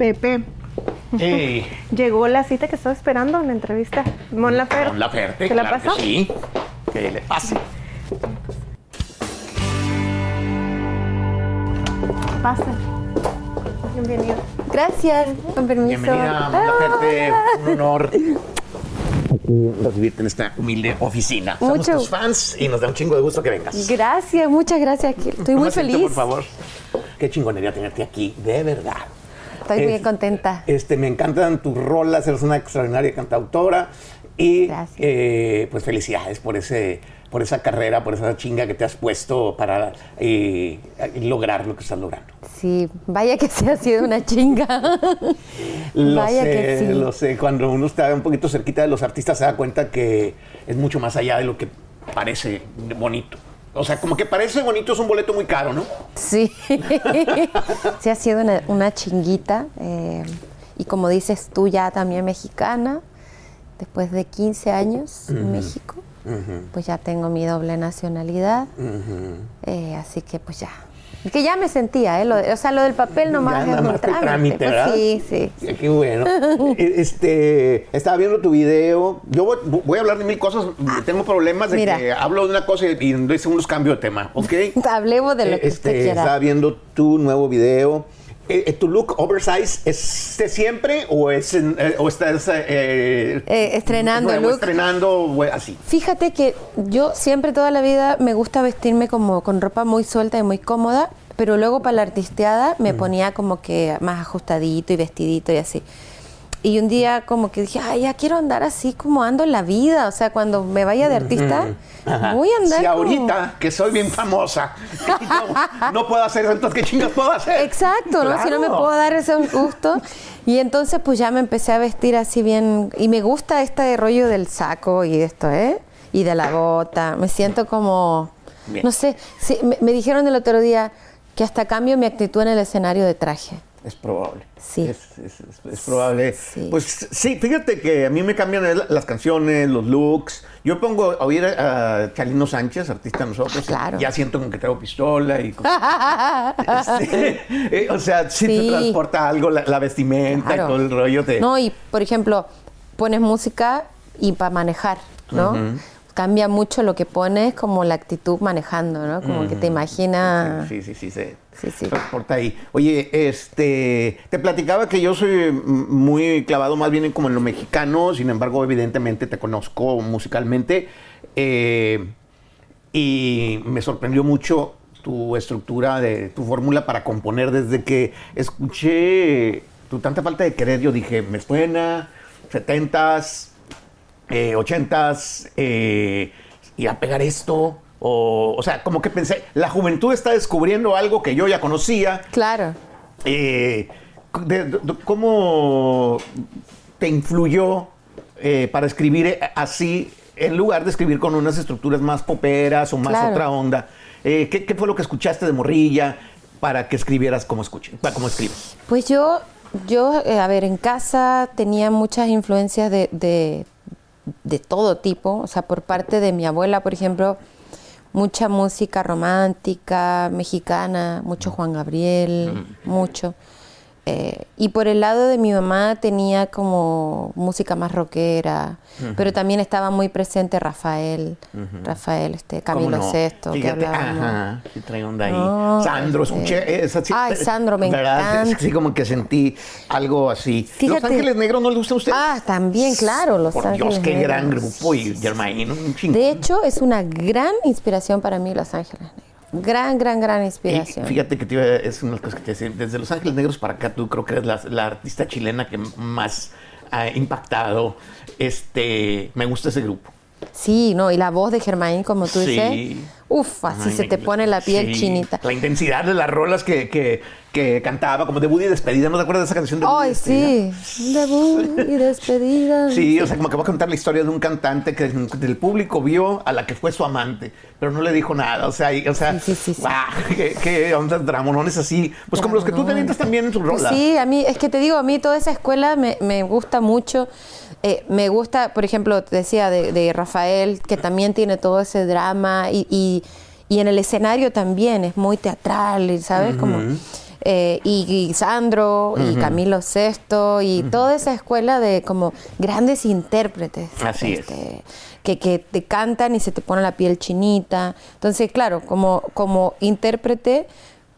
Pepe. Hey. Llegó la cita que estaba esperando en la entrevista. Mon Laferte. Mon Laferte, ¿Te la claro que pasó? sí. Que le pase. Pasa. Bienvenido. Gracias, con permiso. Bienvenida, Mon Laferte. Un honor recibirte en esta humilde oficina. Somos Mucho. tus fans y nos da un chingo de gusto que vengas. Gracias, muchas gracias. que Estoy muy feliz. por favor. Qué chingonería tenerte aquí, de verdad. Estoy muy Es- contenta. Este, me encantan tus rolas, eres una extraordinaria cantautora y eh, pues felicidades por ese, por esa carrera, por esa chinga que te has puesto para eh, lograr lo que estás logrando. Sí, vaya que se ha sido una chinga. Lo Vaya sé, que sí. lo sé. Cuando uno está un poquito cerquita de los artistas se da cuenta que es mucho más allá de lo que parece bonito. O sea, como que parece bonito es un boleto muy caro, ¿no? Sí, sí ha sido una, una chinguita. eh, y como dices tú, ya también mexicana, después de 15 años en México, pues ya tengo mi doble nacionalidad. eh, así que pues ya. Que ya me sentía, ¿eh? Lo de- o sea, lo del papel nomás Ya es un trámite. trámite, pues ¿verdad? sí, sí. Qué bueno. E- este, estaba viendo tu video. Yo voy, voy a hablar de mil cosas. Tengo problemas de Mira. que hablo de una cosa y en dos segundos cambio de tema, ¿ok? Hablemos de lo que Este, usted quiera. Estaba viendo tu nuevo video. Eh, eh, ¿Tu look oversize es de siempre o, es eh, o estás eh, estrenando nuevo, look. estrenando o así? Fíjate que yo siempre toda la vida me gusta vestirme como con ropa muy suelta y muy cómoda, pero luego para la artisteada me ponía como que más ajustadito y vestidito y así. Y un día como que dije, ay, ya quiero andar así como ando en la vida. O sea, cuando me vaya de artista, Ajá. voy a andar Si como- ahorita que soy bien famosa no, no puedo hacer eso, entonces ¿qué chingas puedo hacer? Exacto, ¿no? Si no me puedo dar ese gusto. Y entonces pues ya me empecé a vestir así bien. Y me gusta este rollo del saco y esto, ¿eh? Y de la bota. Me siento como... Bien. No sé, sí, me, me dijeron el otro día que hasta cambio mi actitud en el escenario de traje. Es probable. Sí. Es, es- es- es probable. Sí. Pues sí, fíjate que a mí me cambian las canciones, los looks. Yo pongo a oír a Chalino Sánchez, artista de nosotros. Ah, claro. Ya siento como que traigo pistola y eh, o sea, sí, te transporta algo, la, la vestimenta Claro. y todo el rollo. De, No, y por ejemplo, pones música y para manejar, ¿no? Cambia mucho lo que pones como la actitud manejando, ¿no? Como que te imaginas... Sí, sí, sí, se Sí, sí. transporta ahí. Oye, este, te platicaba que yo soy muy clavado más bien en como en lo mexicano, sin embargo, evidentemente te conozco musicalmente eh, y me sorprendió mucho tu estructura de tu fórmula para componer desde que escuché tu tanta falta de querer, yo dije, me suena, 70s, eh, 80s, eh, y a pegar esto. O, o sea, como que pensé, la juventud está descubriendo algo que yo ya conocía. Claro. Eh, de- de- de- ¿Cómo te influyó eh, para escribir eh, así en lugar de escribir con unas estructuras más poperas o más Claro. otra onda? Eh, ¿qué, qué fue lo que escuchaste de Morrilla para que escribieras como, escuches, como escribes? Pues yo, yo eh, a ver, en casa tenía muchas influencias de, de, de todo tipo. O sea, por parte de mi abuela, por ejemplo, mucha música romántica, mexicana, mucho Juan Gabriel, mucho. Eh, y por el lado de mi mamá tenía como música más rockera, pero también estaba muy presente Rafael, Rafael, este, Camilo ¿Cómo no? Sesto, que Fíjate. Ajá, sí trae onda ahí. No, Sandro, este- escuché esa sí, Ay, Sandro, me ¿verdad? encanta. Sí, como que sentí algo así. ¿Los Fíjate. Ángeles Negros no les gusta a usted? Ah, también, claro, Los Por Ángeles Dios, qué Negros. gran grupo y Germain, un chingo. De hecho, es una gran inspiración para mí Los Ángeles Negros. Gran, gran, gran Y inspiración. fíjate que te iba- es una de las cosas que te decía. Desde Los Ángeles Negros para acá, tú creo que eres la, la artista chilena que más ha impactado. Este, me gusta ese grupo. Sí, no, y la voz de Germain, como tú Sí. dices, uf, así Ay, se te pone la piel sí. chinita. La intensidad de las rolas que, que, que cantaba, como debut y despedida. ¿No te acuerdas de esa canción de Debut Ay, sí, debut y despedida. Sí, o sea, como que va a contar la historia de un cantante que del público vio a la que fue su amante, pero no le dijo nada. O sea, y- o sea, Sí, sí, qué, qué ondas dramonones así. Pues como los que tú te avientas también en tu Pues rola. sí, a mí, es que te digo, a mí toda esa escuela me, me gusta mucho. Eh, me gusta, por ejemplo, te decía de, de Rafael, que también tiene todo ese drama y, y- y en el escenario también es muy teatral, ¿sabes? Como eh, y, Sandro, y Camilo Sesto, y toda esa escuela de como grandes intérpretes. Así es. este, Que, que te cantan y se te pone la piel chinita. Entonces, claro, como, como intérprete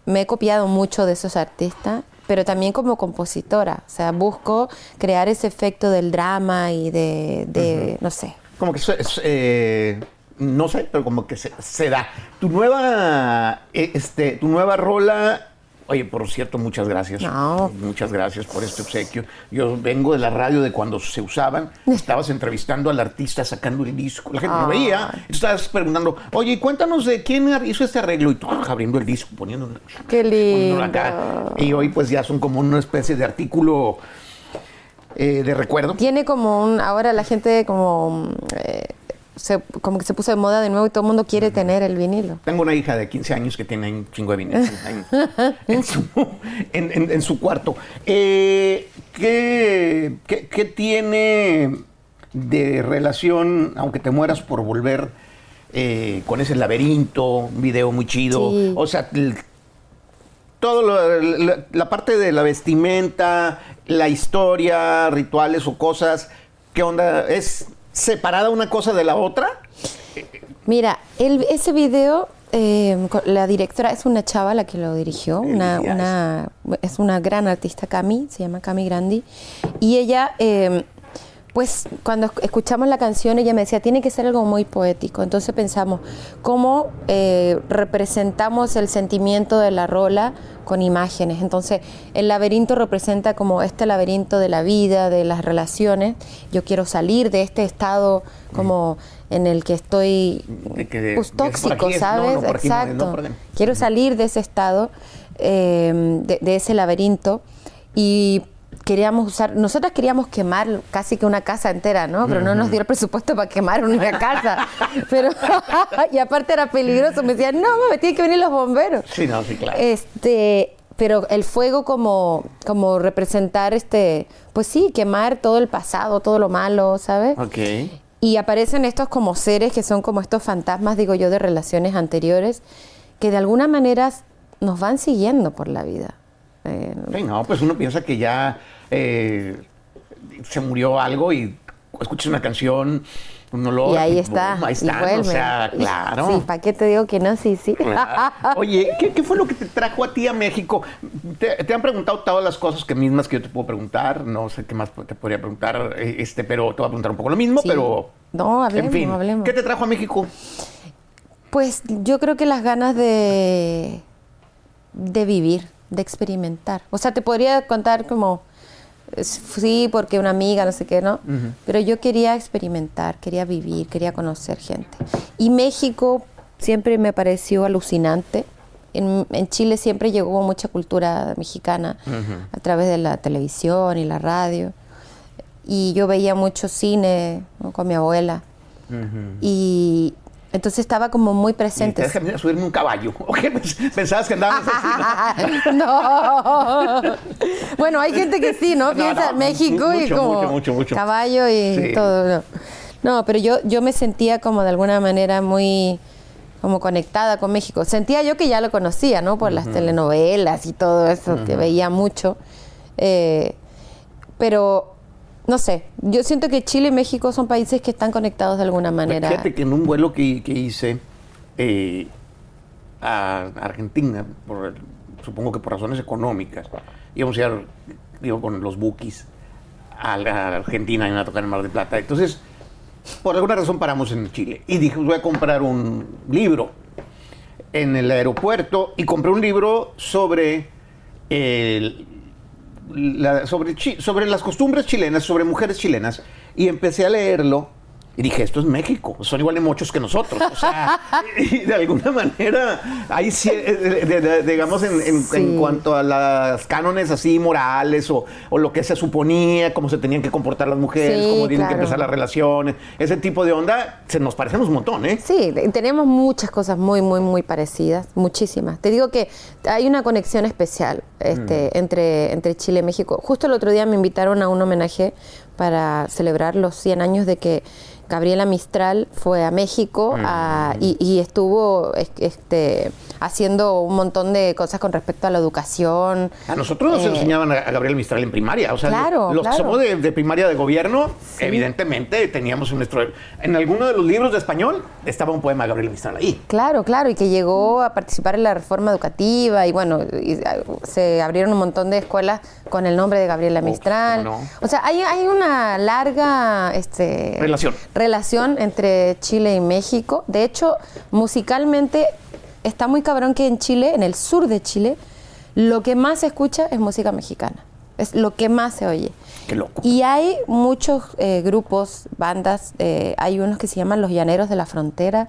me he copiado mucho de esos artistas pero también como compositora, o sea, busco crear ese efecto del drama y de, de no sé. Como que eso es, eh, no sé, pero como que se, se da. Tu nueva, eh, este, tu nueva rola. Oye, por cierto, muchas gracias. No. Muchas gracias por este obsequio. Yo vengo de la radio de cuando se usaban. Estabas entrevistando al artista sacando el disco. La gente lo veía. Ay. Y tú estabas preguntando, oye, cuéntanos de quién hizo este arreglo. Y tú abriendo el disco, poniendo. Qué poniéndolo acá. Y hoy, pues ya son como una especie de artículo eh, de recuerdo. Tiene como un, ahora la gente como, eh, se, como que se puso de moda de nuevo y todo el mundo quiere tener el vinilo. Tengo una hija de 15 años que tiene un chingo de vinilos en, en su, en- en- en su cuarto. Eh, ¿qué, qué, qué tiene de relación, aunque te mueras por volver, eh, con ese laberinto, un video muy chido? Sí. O sea, el- todo lo- la, la parte de la vestimenta, la historia, rituales o cosas, ¿qué onda? ¿Es separada una cosa de la otra? Mira, el, ese video, eh, la directora es una chava la que lo dirigió, una, una- es una gran artista, Cami, se llama Cami Grandi, y ella, eh, pues cuando esc- escuchamos la canción, ella me decía, tiene que ser algo muy poético, entonces pensamos, ¿cómo eh, representamos el sentimiento de la rola con imágenes? Entonces, el laberinto representa como este laberinto de la vida, de las relaciones, yo quiero salir de este estado como en el que estoy que- pues, tóxico, es- ¿sabes? no, no no, Exacto. Quiero salir de ese estado, eh, de, de ese laberinto y queríamos usar, nosotras queríamos quemar casi que una casa entera, ¿no? Pero no nos dio el presupuesto para quemar una casa. Pero, y aparte era peligroso, me decían, no, me tienen que venir los bomberos. Sí, no, sí, claro. Este, pero el fuego como, como representar este, pues sí, quemar todo el pasado, todo lo malo, ¿sabes? Ok. Y aparecen estos como seres que son como estos fantasmas, digo yo, de relaciones anteriores, que de alguna manera nos van siguiendo por la vida. Eh, Sí, no, pues uno piensa que ya eh, se murió algo y escuchas una canción, un olor. y ahí boom, está. ahí y está, o sea, claro. Sí, ¿para qué te digo que no? Sí, sí. Oye, ¿qué, qué fue lo que te trajo a ti a México? Te, te han preguntado todas las cosas que mismas que yo te puedo preguntar. No sé qué más te podría preguntar, eh, este, pero te voy a preguntar un poco lo mismo, Sí. pero. No, hablemos, en fin, hablemos. ¿qué te trajo a México? Pues yo creo que las ganas de, de vivir, de experimentar. O sea, te podría contar como, eh, sí, porque una amiga, no sé qué, ¿no? Pero yo quería experimentar, quería vivir, quería conocer gente. Y México siempre me pareció alucinante. En, en Chile siempre llegó mucha cultura mexicana a través de la televisión y la radio. Y yo veía mucho cine ¿no? con mi abuela. Y entonces estaba como muy presente. dejan subirme un caballo. ¿O qué? Pensabas que andabas así. ¿no? no. bueno, hay gente que sí, ¿no? Piensa no, en México y como mucho, mucho, mucho. caballo y Sí. todo. No. No, pero yo, yo me sentía como de alguna manera muy como conectada con México. Sentía yo que ya lo conocía, ¿no? Por las telenovelas y todo eso, que veía mucho. Eh, pero, no sé, yo siento que Chile y México son países que están conectados de alguna manera. Fíjate que en un vuelo que, que hice eh, a Argentina, por supongo que por razones económicas, íbamos a ir, digo, con los bookies a, la- Argentina y a tocar en Mar del Plata. Entonces, por alguna razón paramos en Chile y dije, voy a comprar un libro en el aeropuerto y compré un libro sobre el- la- sobre, sobre las costumbres chilenas, sobre mujeres chilenas, y empecé a leerlo. Y dije, esto es México, son igual de mochos que nosotros. O sea, y de alguna manera, hay, cie- eh, de- de- digamos, en, en- Sí. en cuanto a las cánones así morales o, o lo que se suponía, cómo se tenían que comportar las mujeres, Sí, cómo tienen que empezar las relaciones, ese tipo de onda, se nos parecemos un montón, ¿eh? Sí, tenemos muchas cosas muy, muy, muy parecidas, muchísimas. Te digo que hay una conexión especial este, entre, entre Chile y México. Justo el otro día me invitaron a un homenaje para celebrar los 100 años de que Gabriela Mistral fue a México a- y, y estuvo es- este, haciendo un montón de cosas con respecto a la educación. A nosotros nos Eh, enseñaban a, a Gabriel Mistral en primaria. O sea, Claro, los que claro. somos de, de primaria de gobierno, evidentemente teníamos en nuestro. En alguno de los libros de español estaba un poema de Gabriel Mistral ahí. Claro, claro, y que llegó a participar en la reforma educativa y bueno, y, se abrieron un montón de escuelas con el nombre de Gabriela Mistral. no. O sea, hay, hay una larga este, Relación. relación entre Chile y México. De hecho, musicalmente está muy cabrón que en Chile, en el sur de Chile, lo que más se escucha es música mexicana. Es lo que más se oye. Qué loco. Y hay muchos eh, grupos, bandas, eh, hay unos que se llaman Los Llaneros de la Frontera,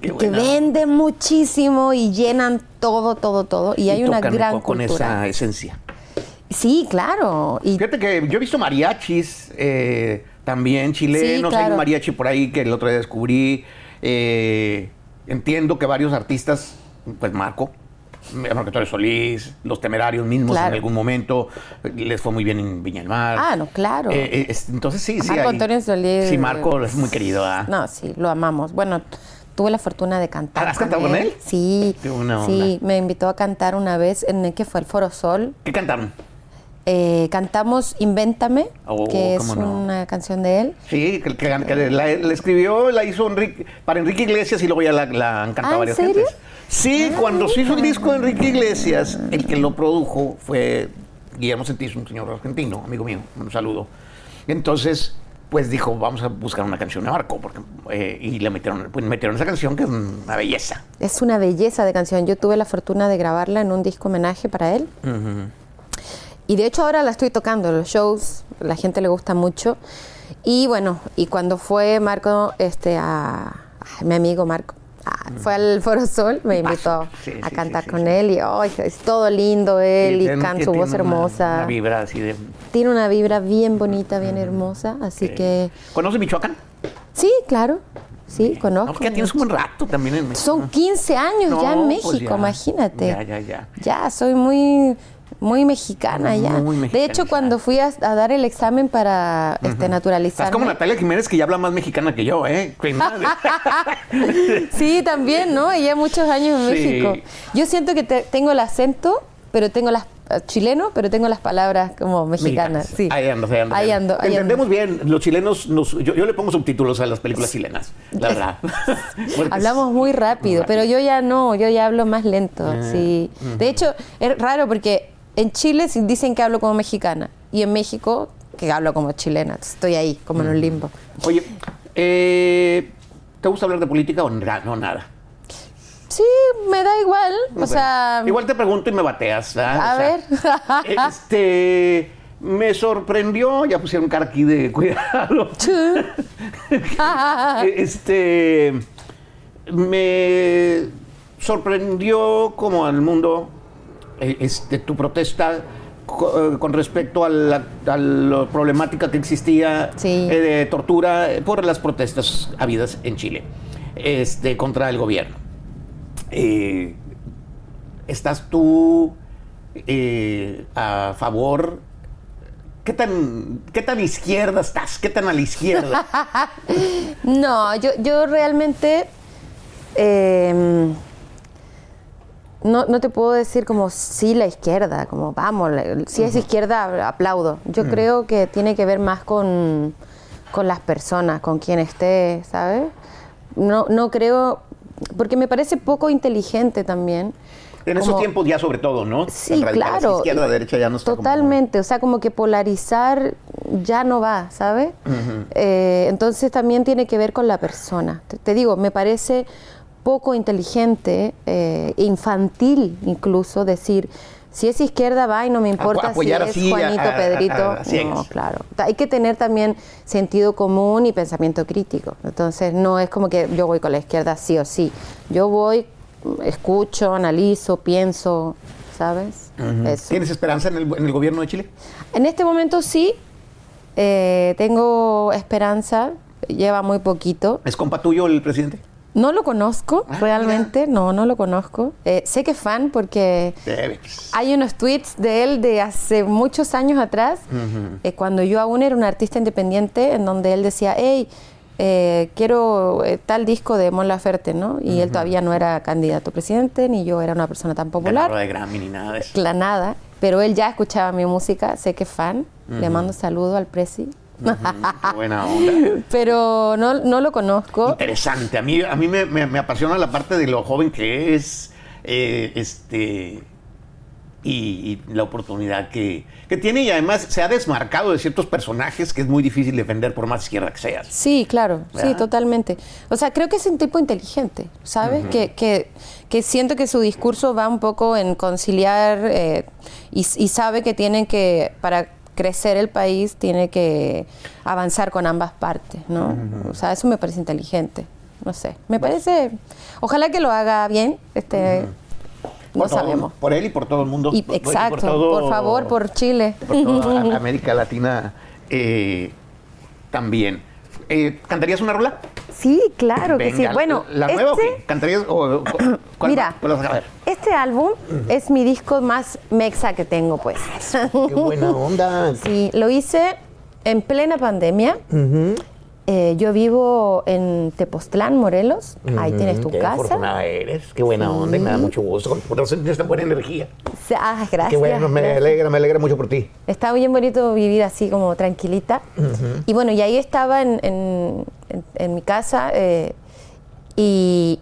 qué que venden muchísimo y llenan todo, todo, todo. Y, hay una gran con, con cultura. esa esencia. Sí, claro. Y Fíjate que yo he visto mariachis eh, también chilenos. Sí, Hay un mariachi por ahí que el otro día descubrí. Eh, entiendo que varios artistas, pues Marco, Marco Antonio Solís, los temerarios mismos Claro. en algún momento, eh, les fue muy bien en Viña del Mar. Ah, no, claro. Eh, eh, es- entonces sí, sí. Marco hay- Antonio Solís. Sí, Marco es muy querido. ¿ah? No, sí, lo amamos. Bueno, tuve la fortuna de cantar. ¿Has cantado con él? Sí. Sí, me invitó a cantar una vez en el que fue el Foro Sol. ¿Qué cantaron? Eh, cantamos Invéntame, Oh, que es no. una canción de él. Sí, que, que- que la, la escribió, la hizo Enrique, para Enrique Iglesias y luego ya la, la han cantado Ah, ¿en varias serio? gentes. Sí, cuando se hizo el disco de Enrique Iglesias, el que lo produjo fue Guillermo Sentís, un señor argentino, amigo mío, un saludo. Entonces, pues dijo, vamos a buscar una canción de Marco, porque, eh, y le metieron, pues metieron esa canción que es una belleza. Es una belleza de canción. Yo tuve la fortuna de grabarla en un disco homenaje para él. Y de hecho ahora la estoy tocando los shows, la gente le gusta mucho. Y bueno, y cuando fue Marco, este, a, mi amigo Marco, ah, fue al Foro Sol, me invitó Sí, a sí, cantar sí, con él y ay, es todo lindo él y, canta su voz una- hermosa. Una vibra así de... Tiene una vibra bien bonita, bien hermosa, así que ¿Conoce Michoacán? sí, claro, sí, No, conozco. porque ya tienes un buen rato también en México. Son 15 años ya No, en pues México, ya. imagínate. Ya, ya, ya. Ya, soy muy muy mexicana ya. Muy de hecho, cuando fui a, a dar el examen para este, naturalizarme. Estás como Natalia Jiménez, que ya habla más mexicana que yo, ¿eh? Sí, también, ¿no? Ella muchos años en Sí. México. Yo siento que te- tengo el acento, pero tengo las eh, chileno, pero tengo las palabras como mexicanas. Sí. Ahí ando, ahí ando. Ahí ando. Entendemos bien. Los chilenos, nos- yo, yo le pongo subtítulos a las películas chilenas, la verdad. Hablamos muy rápido, pero yo ya no, yo ya hablo más lento. Ah, sí. De hecho, es raro porque en Chile dicen que hablo como mexicana y en México que hablo como chilena. Estoy ahí, como en un limbo. Oye, eh, ¿te gusta hablar de política o no nada? Sí, me da igual. O sea, Igual te pregunto y me bateas. ¿verdad? A O sea, ver. Este. Me sorprendió, ya pusieron cara aquí de cuidado. este. Me sorprendió como al mundo eh, este, tu protesta eh, con respecto a la, a la problemática que existía Sí. eh, de tortura eh, por las protestas habidas en Chile este, contra el gobierno. Eh, ¿Estás tú eh, a favor? ¿Qué tan, ¿Qué tan izquierda estás? ¿Qué tan a la izquierda? no, yo, yo realmente eh, no, no te puedo decir como sí la izquierda, como vamos, la- si es izquierda aplaudo. Yo creo que tiene que ver más con, con las personas, con quien esté, ¿sabes? No, no creo, porque me parece poco inteligente también. En esos tiempos ya sobre todo, ¿no? Sí, claro. Izquierda, derecha ya no está como- Totalmente, o sea, como que polarizar ya no va, ¿sabes? Eh, entonces también tiene que ver con la persona. Te, te digo, me parece poco inteligente, eh, infantil incluso, decir, si es izquierda va y no me importa si es así Juanito, a- a- Pedrito. a- no, claro. Hay que tener también sentido común y pensamiento crítico. Entonces no es como que yo voy con la izquierda sí o sí. Yo voy, escucho, analizo, pienso, ¿sabes? ¿Tienes esperanza en el, en el gobierno de Chile? En este momento sí, eh, tengo esperanza, lleva muy poquito. ¿Es compa tuyo el presidente? No lo conozco Ah, realmente, no, no lo conozco. Eh, sé que es fan porque hay unos tweets de él de hace muchos años atrás, eh, cuando yo aún era un artista independiente, en donde él decía, hey, eh, quiero tal disco de Mon Laferte, ¿no? Y él todavía no era candidato a presidente, ni yo era una persona tan popular. de Grammy ni nada de eso. Cla- nada, pero él ya escuchaba mi música, sé que es fan, le mando saludo al Prezi, Qué buena onda. pero no, no lo conozco. Interesante. A mí, a mí me, me- me apasiona la parte de lo joven que es, eh, este, y, y la oportunidad que, que tiene y además se ha desmarcado de ciertos personajes que es muy difícil defender por más izquierda que seas. Sí, claro, sí, totalmente. O sea, creo que es un tipo inteligente, ¿sabes? que, que, que siento que su discurso va un poco en conciliar eh, y, y sabe que tiene que, para crecer el país, tiene que avanzar con ambas partes, ¿no? O sea, eso me parece inteligente, no sé. Me parece, ojalá que lo haga bien, este, no Por todo- sabemos. por él y por todo el mundo. Y, Por- por- exacto, todo- por favor, por Chile. por toda América Latina eh, también. Eh, ¿Cantarías una rola? Sí, claro que sí. Bueno, ¿La nueva o este- qué? ¿Cantarías o, o- cuál- Mira, cuál vas a ver? este álbum es mi disco más mexa que tengo, pues. Qué buena onda. Sí, lo hice en plena pandemia. Eh, yo vivo en Tepoztlán, Morelos. Ahí tienes tu Qué casa. afortunada eres, qué buena onda y me da mucho gusto. Por eso tienes tan buena energía. Sí, Ah, gracias. Qué bueno, me gracias. alegra, me alegra mucho por ti. Está bien bonito vivir así como tranquilita. Y bueno, y ahí estaba en, en- en- en mi casa eh, y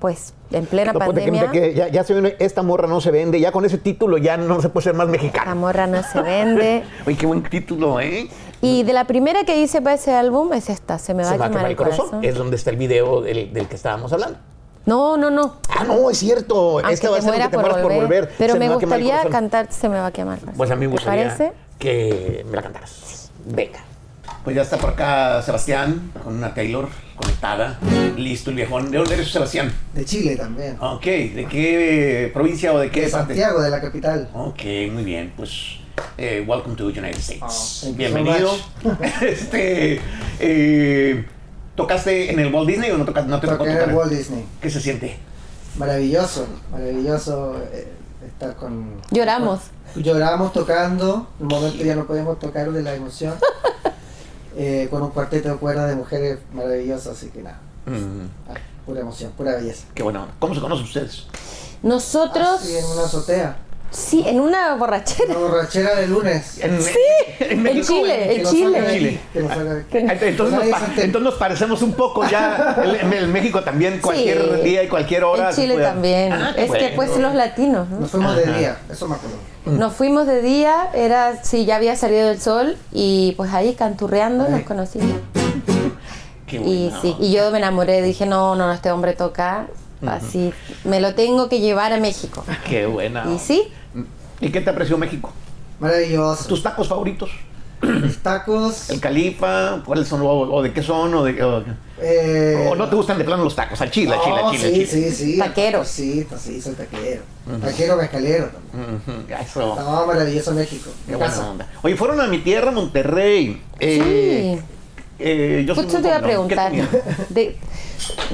pues en plena No, que, pandemia. que ya, ya se ve, esta morra no se vende, ya con ese título ya no se puede ser más La mexicana. morra no se vende. Oye, qué buen título, ¿eh? Y de la primera que hice para ese álbum es esta, Se me va Se a va a quemar quemar el corazón. Es donde está el video del, del que estábamos hablando. No, no, no. Ah, no, es cierto. Aunque Esta va a ser que te por mueras volver. por volver. Pero Se me gustaría cantar Se me va a quemar. Pues a mí me ¿Te gustaría parece? que me la cantaras. Venga. Pues ya está por acá Sebastián con una Taylor conectada. Listo el viejón. ¿De dónde eres Sebastián? De Chile también. Ok, ¿de qué provincia o de qué de parte? Santiago, de la capital. Ok, muy bien. Pues, eh, welcome to the United States. Oh, Bienvenido. so este, eh, ¿Tocaste en el Walt Disney o no, tocaste, no te tocó en el Walt Disney. ¿Qué se siente? Maravilloso, maravilloso eh, estar con... Lloramos. con- lloramos tocando, en un momento ya no podemos tocar de la emoción. Eh, con un cuarteto de cuerdas de mujeres maravillosas, así que nada, Mm, ah, pura emoción, pura belleza. qué bueno. ¿Cómo se conocen ustedes? Nosotros, Así en una azotea, sí, en una borrachera. una borrachera de lunes. En, Sí, en en México, Chile, en Chile. aquí, Chile. Entonces nos, entonces parecemos un poco ya. En el México también, cualquier Sí. día y cualquier hora. En Chile puede- también. Ah, es que pues los latinos, ¿no? Nos fuimos de día, eso me acuerdo. Nos fuimos de día, era, sí, ya había salido el sol y pues ahí canturreando Ahí. nos conocimos. Qué Y bueno. sí, y yo me enamoré, dije, no, no, no, este hombre toca, así, me lo tengo que llevar a México. Qué buena. Y sí, ¿Y qué te apreció México? Maravilloso. ¿Tus tacos favoritos? Mis tacos. ¿El califa? ¿Cuáles son? ¿O, o de qué son? ¿O, de, o- eh, o no te gustan de plano los tacos? Al chile, al chile, al chile, sí, chile. sí, sí. Taquero. Sí, pues sí, soy taquero. Taquero mezcalero también. Ujú, Eso. No, maravilloso México. Qué buena casa. onda. Oye, fueron a mi tierra, Monterrey. Eh, eh, yo te iba a comilón. ¿Qué preguntar. De-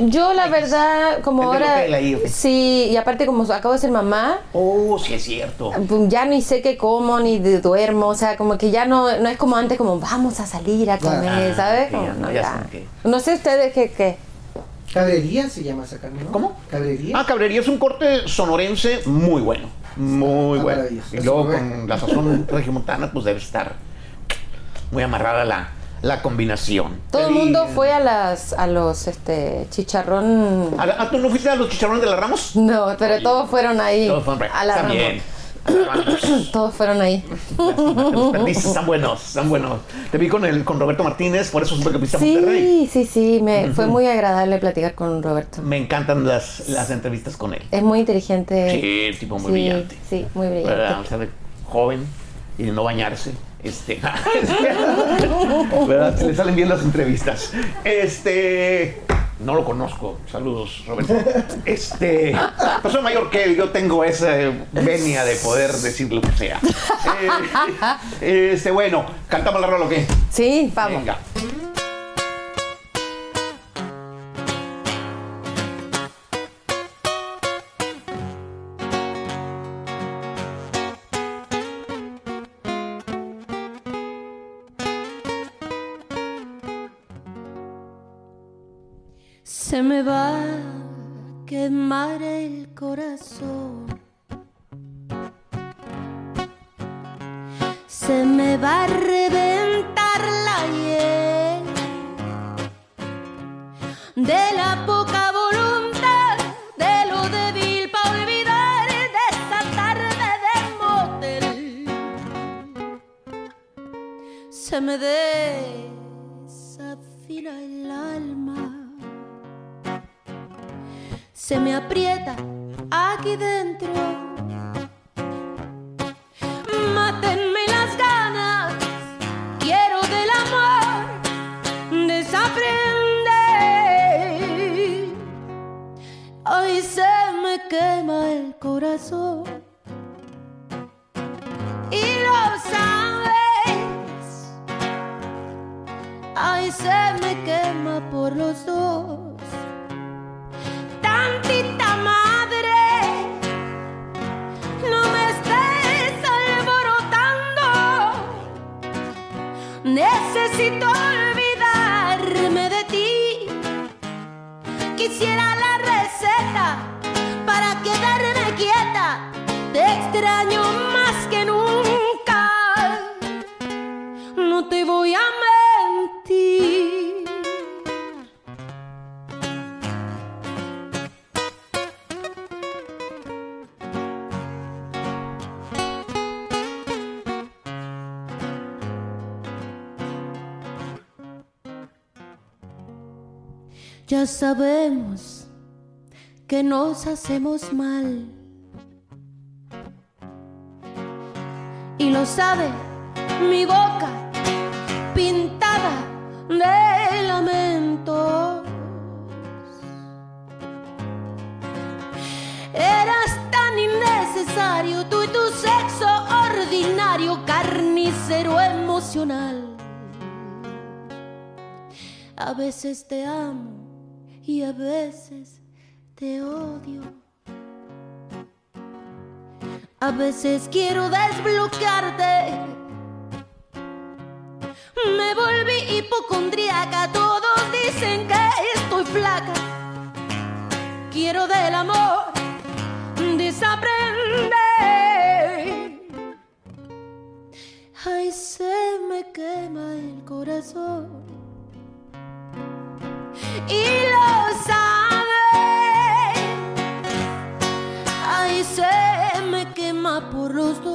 yo la verdad, como El ahora, sí, y aparte como acabo de ser mamá, Oh, sí es cierto. pues, ya ni sé qué como ni de duermo, o sea, como que ya no, no es como antes, como vamos a salir a comer, Ah, ¿sabes? Como, no, no, ya No sé ustedes qué, qué. Cabrería se llama esa carne, ¿no? ¿Cómo? Cabrería. Ah, cabrería es un corte sonorense muy bueno. Muy Ah, bueno. Y luego con la sazón regiomontana, pues debe estar muy amarrada la, la combinación. Todo el mundo fue a las a los este chicharrón. ¿A la- ¿Tú no fuiste a los chicharrones de la Ramos? No, pero todos fueron ahí. Todos fueron a la Está Ramos. Todos fueron ahí. Los están buenos, están buenos. Te vi con el con Roberto Martínez, por eso supe que fuiste a Monterrey. Sí, sí, sí, me fue muy agradable platicar con Roberto. Me encantan las, las entrevistas con él. Es muy inteligente. Sí, tipo muy Sí, brillante. Sí, muy brillante. ¿Verdad? O sea, de joven y de no bañarse. Este, ¿verdad? Se le salen bien las entrevistas. Este, no lo conozco. Saludos, Roberto. Este, persona mayor que él, yo tengo esa venia de poder decir lo que sea. Eh, este, bueno, cantamos la rola o qué? Sí, vamos. Venga. Se me va a quemar el corazón. Se me va a reventar la hiel de la poca voluntad, de lo débil para olvidar de tarde de motel. Se me desafina se me aprieta aquí dentro. Mátenme las ganas, quiero del amor desaprender. Hoy se me quema el corazón y lo sabes. Ay, se me quema por los dos. Necesito olvidarme de ti. Quisiera la receta para quedarme quieta. Te extraño Sabemos que nos hacemos mal. Y lo sabe mi boca pintada de lamentos. Eras tan innecesario tú y tu sexo ordinario, carnicero emocional. A veces te amo y a veces te odio. A veces quiero desbloquearte. Me volví hipocondríaca, todos dicen que estoy flaca. Quiero del amor desaprender. Ay, se me quema el corazón y los.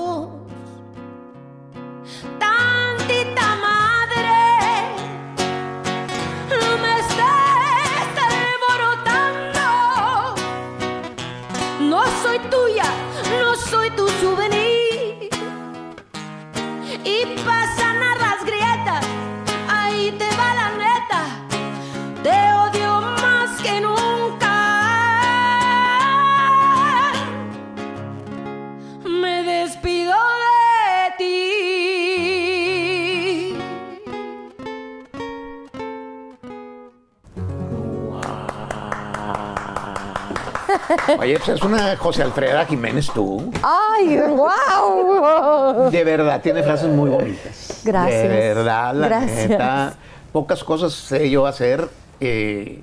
Oye, pues es una José Alfreda Jiménez tú. ¡Ay, wow! De verdad, tiene frases muy bonitas. Gracias. De verdad, la Gracias. neta. Pocas cosas sé yo hacer. eh,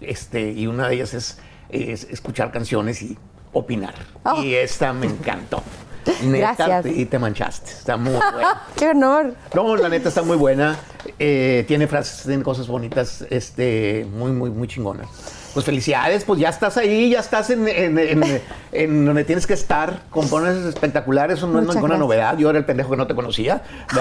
este, y una de ellas es, es escuchar canciones y opinar. Oh. Y esta me encantó. Neta, Gracias. y te manchaste. Está muy buena. ¡Qué honor! No, la neta está muy buena. Eh, tiene frases, tiene cosas bonitas, este, muy, muy, muy chingonas. Pues felicidades, pues ya estás ahí, ya estás en, en- en- en donde tienes que estar. Compones espectaculares, eso no es Muchas ninguna gracias. novedad. Yo era el pendejo que no te conocía.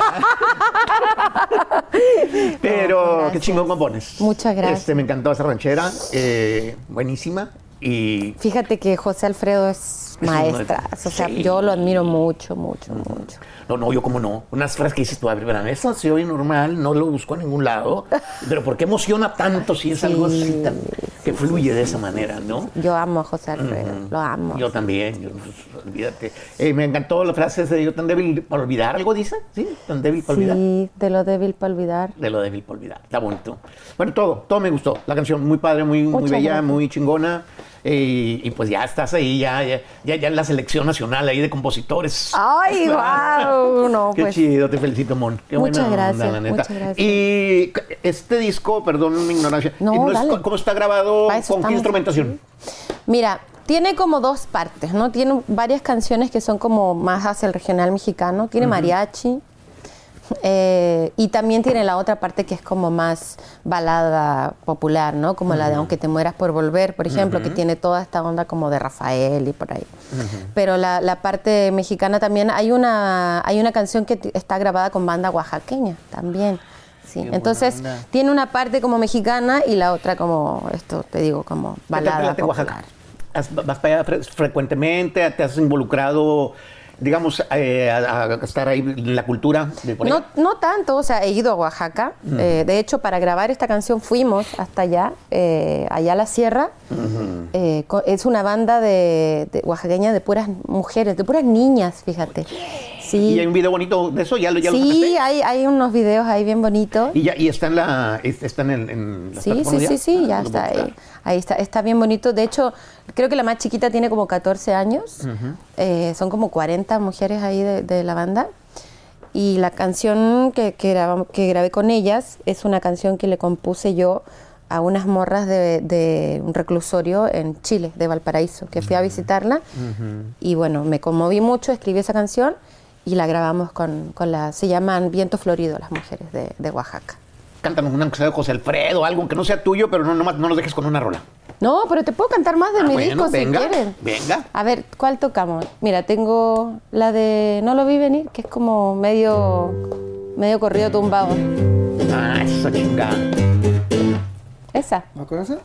Pero qué gracias. chingón compones. Muchas gracias. Este, me encantó esa ranchera, eh, buenísima. Y Fíjate que José Alfredo es un maestra. maestro. O sea, Sí. yo lo admiro mucho, mucho, mucho. No, no, yo como no. Unas frases que dices tú, a ver, verán, eso se oye normal, no lo busco en ningún lado. Pero ¿por qué emociona tanto si es algo así tan, que fluye de esa manera, no? Yo amo a José Alfredo, lo amo. Yo también, yo, pues, olvídate. Eh, me encantó la frase de yo tan débil para olvidar, ¿algo dice? ¿Sí? Tan débil para olvidar. Sí, de lo débil para olvidar. De lo débil para olvidar. Está bonito. Bueno, todo, todo me gustó. La canción muy padre, muy, muy bella, gracias. muy chingona. Y, y pues ya estás ahí, ya, ya, ya, ya en la selección nacional ahí de compositores. ¡Ay, guau! No, Qué pues. chido, te felicito, Mon. Qué Muchas buena gracias, onda, la neta. muchas gracias. Y este disco, perdón mi ignorancia, No, es- dale. ¿cómo está grabado? Eso ¿Con qué instrumentación? Mira, tiene como dos partes, ¿no? Tiene varias canciones que son como más hacia el regional mexicano. Tiene mariachi. Eh, y también tiene la otra parte que es como más balada popular, ¿no? Como la de Aunque te mueras por volver, por ejemplo, que tiene toda esta onda como de Rafael y por ahí. Pero la, la parte mexicana también, hay una, hay una canción que está grabada con banda oaxaqueña también. Sí. Entonces, tiene una parte como mexicana y la otra como, esto te digo, como ¿Qué te balada popular. ¿Vas para allá fre- frecuentemente? ¿Te has involucrado, digamos, eh, a, a estar ahí en la cultura de por No, no tanto, o sea, he ido a Oaxaca. Eh, de hecho, para grabar esta canción fuimos hasta allá, eh, allá a la sierra. Eh, co- es una banda de, de oaxaqueña de puras mujeres, de puras niñas, fíjate. Sí, ¿Y hay un video bonito de eso? ¿Ya, lo- ya lo sí sacaste? hay, hay unos videos ahí bien bonitos. ¿Y, ya, y está en la... Está en, en las Sí, sí, sí, sí, ya ¿Lo está ahí. buscar? Ahí está, está bien bonito. De hecho, creo que la más chiquita tiene como 14 años. Eh, son como 40 mujeres ahí de, de la banda. Y la canción que, que, que grabé con ellas es una canción que le compuse yo a unas morras de, de un reclusorio en Chile, de Valparaíso, que fui a visitarla. Y bueno, me conmoví mucho, escribí esa canción y la grabamos con, con la... Se llaman Viento Florido, las mujeres de, de Oaxaca. Cántanos una cosa de José Alfredo, algo que no sea tuyo, pero no, nomás no nos dejes con una rola. No, pero te puedo cantar más de Ah, mi bueno, disco venga, si quieren. venga. A ver, ¿cuál tocamos? Mira, tengo la de No lo vi venir, que es como medio, medio corrido tumbado. Ah, esa chingada. Esa. ¿No conoces?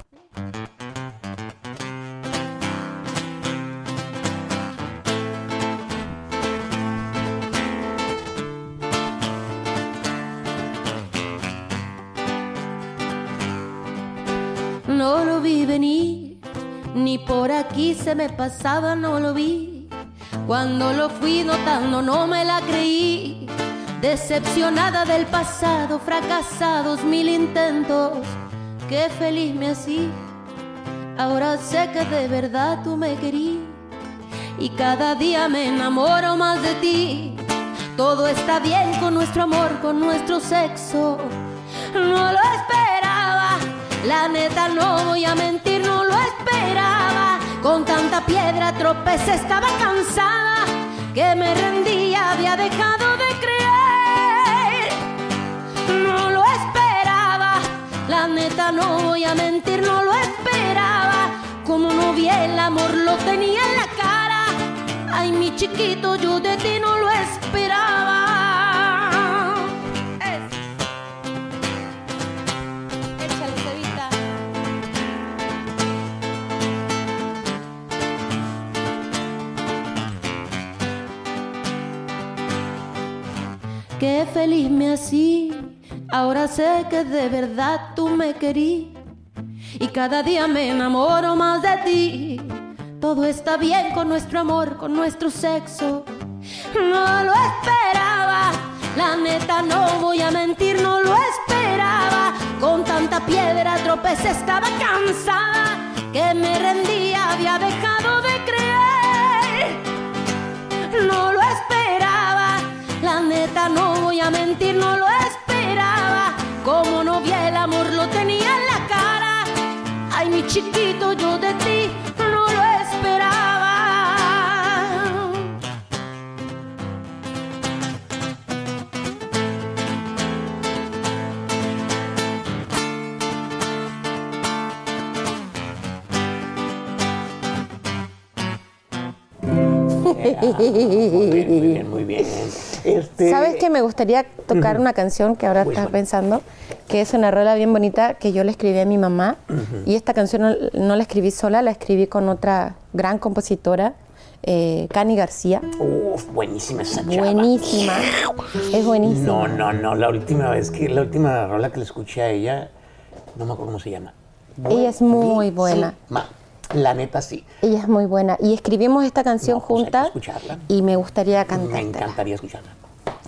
Venir, ni por aquí se me pasaba, no lo vi. Cuando lo fui notando no me la creí. Decepcionada del pasado, fracasados mil intentos, qué feliz me hacía. Ahora sé que de verdad tú me querías y cada día me enamoro más de ti. Todo está bien con nuestro amor, con nuestro sexo. No lo esperaba, la neta no voy a mentir, no lo esperaba. Con tanta piedra tropecé, estaba cansada, que me rendía, había dejado de creer. No lo esperaba, la neta no voy a mentir, no lo esperaba. Como no vi el amor, lo tenía en la cara. Ay, mi chiquito, yo de ti no lo esperaba. Qué feliz me hacía, ahora sé que de verdad tú me querías y cada día me enamoro más de ti. Todo está bien con nuestro amor, con nuestro sexo. No lo esperaba, la neta no voy a mentir, no lo esperaba. Con tanta piedra tropecé, estaba cansada, que me rendía, había dejado de creer. No lo esperaba, no voy a mentir, no lo esperaba. Como no vi el amor, lo tenía en la cara. Ay, mi chiquito, yo de ti no lo esperaba. Muy bien, muy bien, muy bien. Este, ¿Sabes que me gustaría tocar una canción que ahora estás pensando? Que es una rola bien bonita que yo le escribí a mi mamá. Y esta canción no, no la escribí sola, la escribí con otra gran compositora, eh, Cani García. Uf, buenísima esa chava. Buenísima. Es buenísima. No, no, no. La última vez que, la última rola que le escuché a ella, no me acuerdo cómo se llama. Ella es muy buena. La neta sí. Ella es muy buena. Y escribimos esta canción No, pues juntas escucharla. y me gustaría Me cantártela. encantaría escucharla.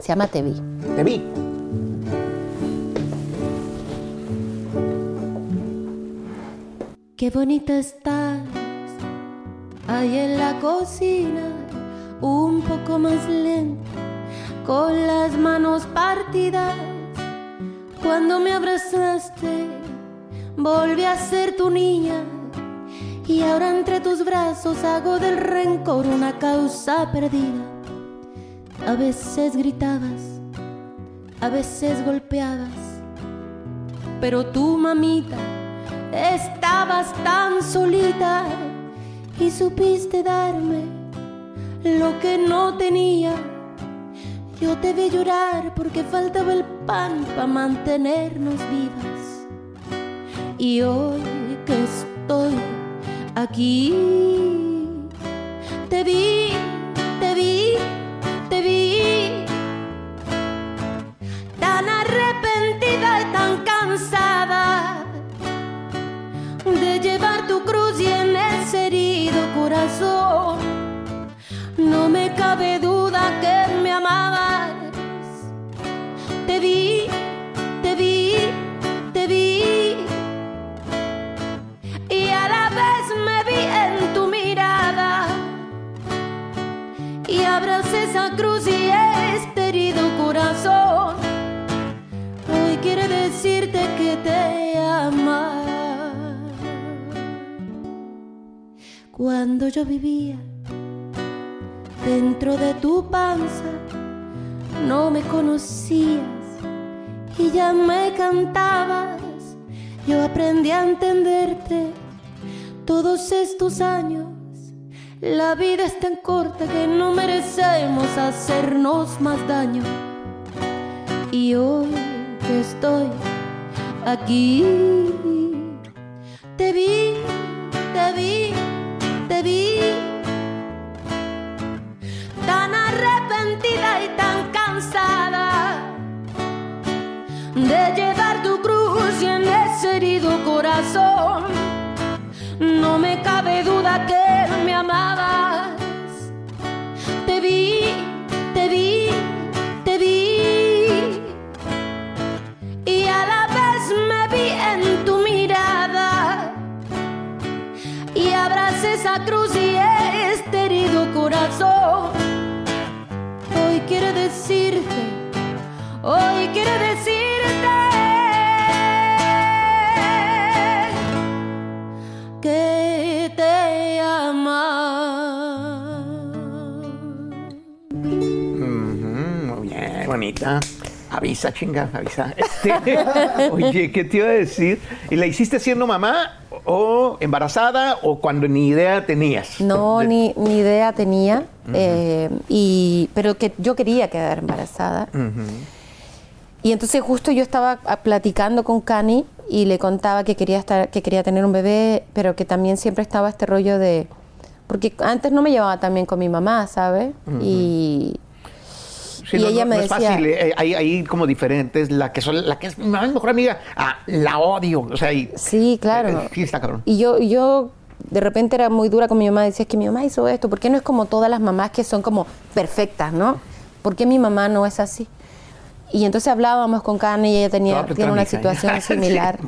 Se llama Te vi. Te vi. Qué bonita estás, ahí en la cocina, un poco más lenta, con las manos partidas. Cuando me abrazaste, volví a ser tu niña. Y ahora entre tus brazos hago del rencor una causa perdida. A veces gritabas, a veces golpeabas, pero tú, mamita, estabas tan solita y supiste darme lo que no tenía. Yo te vi llorar porque faltaba el pan para mantenernos vivas. Y hoy que estoy aquí, te vi, te vi, te vi. Tan arrepentida y tan cansada de llevar tu cruz y en ese herido corazón. No me cabe duda que me amabas. Te vi, esa cruz y este herido corazón. Hoy quiere decirte que te ama. Cuando yo vivía dentro de tu panza, no me conocías y ya me cantabas. Yo aprendí a entenderte todos estos años. La vida es tan corta que no merecemos hacernos más daño. Y hoy que estoy aquí, te vi, te vi, te vi. Tan arrepentida y tan cansada de llevar tu cruz y en ese herido corazón. No me cabe duda que me amabas. Te vi, Avisa, chinga, avisa. Este, oye, ¿qué te iba a decir? ¿Y la hiciste siendo mamá o embarazada o cuando ni idea tenías? No, De- ni, ni idea tenía, eh, y, pero que yo quería quedar embarazada. Y entonces justo yo estaba ah, platicando con Cani y le contaba que quería estar, que quería tener un bebé, pero que también siempre estaba este rollo de porque antes no me llevaba tan bien con mi mamá, ¿sabes? Y Sí, y no, ella no- me no es decía- fácil, eh, hay, hay como diferentes, la que son, la que es mi mejor amiga, ah, la odio, o sea, y, sí, claro. eh, sí está cabrón. Y yo, yo de repente era muy dura con mi mamá, decía, es que mi mamá hizo esto, ¿por qué no es como todas las mamás que son como perfectas, ¿no? ¿Por qué mi mamá no es así? Y entonces hablábamos con Carne y ella tenía, tiene una mija, situación similar.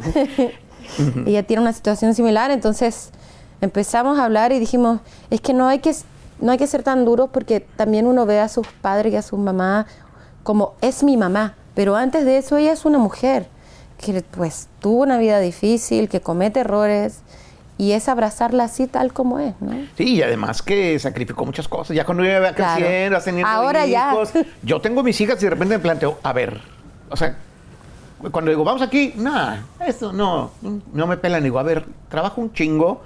ella tiene una situación similar, entonces empezamos a hablar y dijimos, es que no hay que, no hay que ser tan duros porque también uno ve a sus padres y a sus mamás como es mi mamá, pero antes de eso ella es una mujer que pues tuvo una vida difícil, que comete errores y es abrazarla así tal como es, ¿no? Sí, y además que sacrificó muchas cosas. Ya cuando iba creciendo, vas teniendo Ahora ya. hijos. Yo tengo mis hijas y de repente me planteo, a ver, o sea, cuando digo, vamos aquí, nada, esto no, no me pelan. Digo, a ver, trabajo un chingo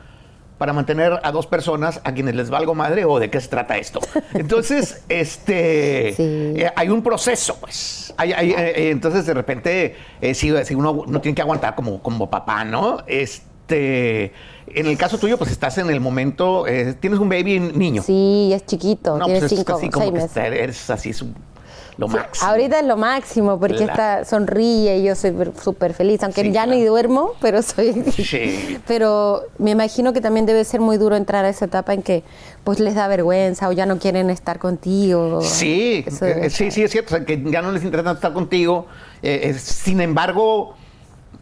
para mantener a dos personas a quienes les valgo madre o de qué se trata esto. Entonces, este, Sí. eh, hay un proceso, pues. Hay- hay, eh, eh, entonces, de repente, eh, sí, sí, uno, uno tiene que aguantar como, como papá, ¿no? Este, en el caso tuyo, pues estás en el momento, tienes un baby niño. Sí, es chiquito, No, tiene pues es cinco, así como seis que está- eres así su- lo máximo. Ahorita es lo máximo porque La- está sonríe y yo soy súper feliz, aunque Sí, ya claro. ni duermo, pero soy Sí. pero me imagino que también debe ser muy duro entrar a esa etapa en que pues les da vergüenza o ya no quieren estar contigo. Sí, eh, sí, sí, es cierto, o sea, que ya no les interesa estar contigo. eh, eh, sin embargo,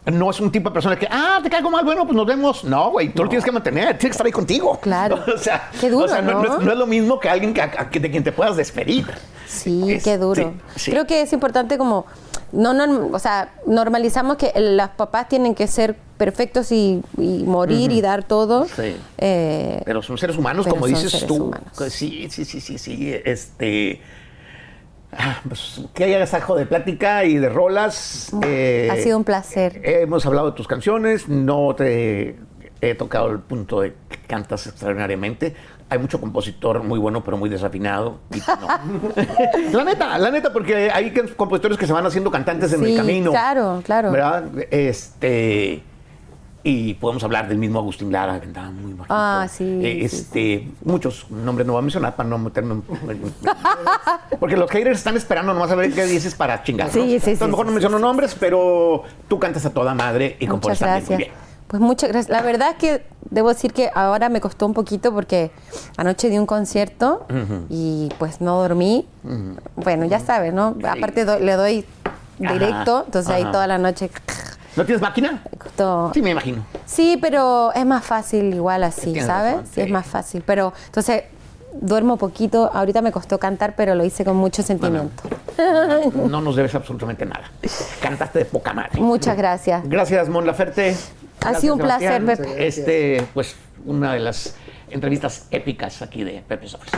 no es un tipo de persona que, ah, te caigo mal, bueno, pues nos vemos. No, güey, tú lo tienes que mantener, tienes que estar ahí contigo. Claro. o sea, Qué duro, o sea, no, ¿no? es, no es lo mismo que alguien que, a- que- de quien te puedas despedir. Sí, Es- qué duro. sí, sí. Creo que es importante como, no, o sea, normalizamos que los papás tienen que ser perfectos y, y morir y dar todo. Sí. Eh, Pero son seres humanos, como son dices seres tú. humanos. Sí, sí, sí, sí, sí. Este. Pues, que haya sajo de plática y de rolas. eh, ha sido un placer. Hemos hablado de tus canciones, no te he tocado el punto de que cantas extraordinariamente. Hay mucho compositor muy bueno, pero muy desafinado. y no. la neta, la neta, porque hay compositores que se van haciendo cantantes en el camino. claro, claro. ¿Verdad? Este. Y podemos hablar del mismo Agustín Lara, que cantaba muy bajito. Ah, sí, Eh, sí, este, muchos nombres no voy a mencionar para no meterme en- Porque los haters están esperando nomás a ver qué dices para chingar. Sí, ¿no? sí, Entonces, sí, a lo mejor no menciono nombres, pero tú cantas a toda madre y compones también muy bien. Pues muchas gracias. La verdad es que debo decir que ahora me costó un poquito porque anoche di un concierto y pues no dormí. Bueno, ya sabes, ¿no? Aparte do- le doy Ajá, directo, entonces ahí toda la noche ¿No tienes máquina? costó. Sí, me imagino. Sí, pero es más fácil igual así, ¿sabes? razón, sí, es más fácil. Pero entonces duermo poquito. Ahorita me costó cantar, pero lo hice con mucho sentimiento. No nos debes absolutamente nada. Cantaste de poca madre. Muchas gracias. Gracias, Mon Laferte. Ha sido un placer. Pepe. Este, pues, una de las entrevistas épicas aquí de Pepe Sofres.